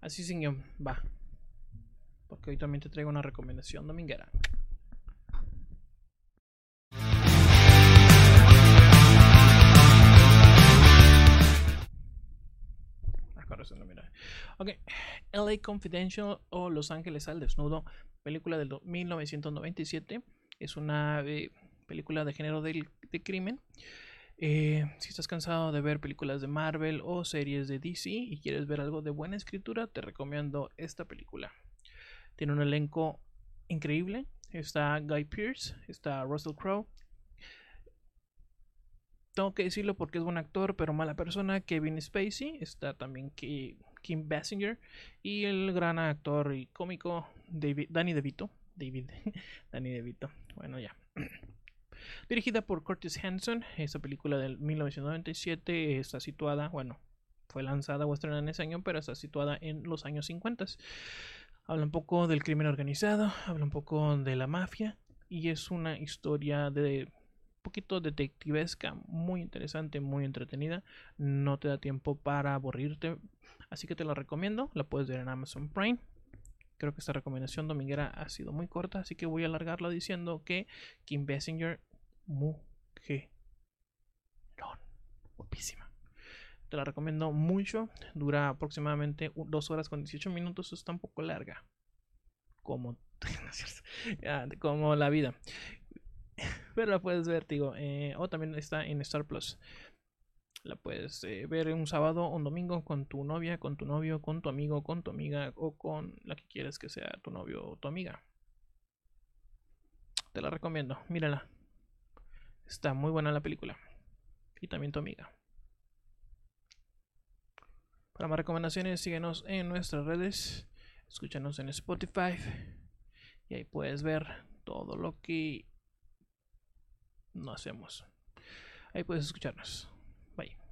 Así sin guion, va. Porque hoy también te traigo una recomendación dominguera. Ok, LA Confidential o Los Ángeles al Desnudo, película del 1997. Es una eh, película de género de, de crimen. Eh, si estás cansado de ver películas de Marvel o series de DC y quieres ver algo de buena escritura, te recomiendo esta película. Tiene un elenco increíble. Está Guy Pearce, está Russell Crowe. Tengo que decirlo porque es buen actor, pero mala persona. Kevin Spacey. Está también Kim Basinger. Y el gran actor y cómico David, Danny DeVito. David, Danny DeVito. Bueno, ya. Dirigida por Curtis Hanson, esta película del 1997 está situada, bueno, fue lanzada o estrenada en ese año, pero está situada en los años 50. Habla un poco del crimen organizado, habla un poco de la mafia y es una historia de poquito detectivesca, muy interesante, muy entretenida. No te da tiempo para aburrirte, así que te la recomiendo. La puedes ver en Amazon Prime. Creo que esta recomendación dominguera ha sido muy corta, así que voy a alargarla diciendo que Kim Basinger mujerón. Guapísima. Te la recomiendo mucho. Dura aproximadamente 2 horas con 18 minutos. Está un poco larga. Como, como la vida. Pero la puedes ver, digo. Eh, o también está en Star Plus. La puedes eh, ver un sábado o un domingo con tu novia, con tu novio, con tu amigo, con tu amiga o con la que quieres que sea tu novio o tu amiga. Te la recomiendo. Mírala. Está muy buena la película. Y también tu amiga. Para más recomendaciones, síguenos en nuestras redes. Escúchanos en Spotify. Y ahí puedes ver todo lo que no hacemos. Ahí puedes escucharnos. Bye.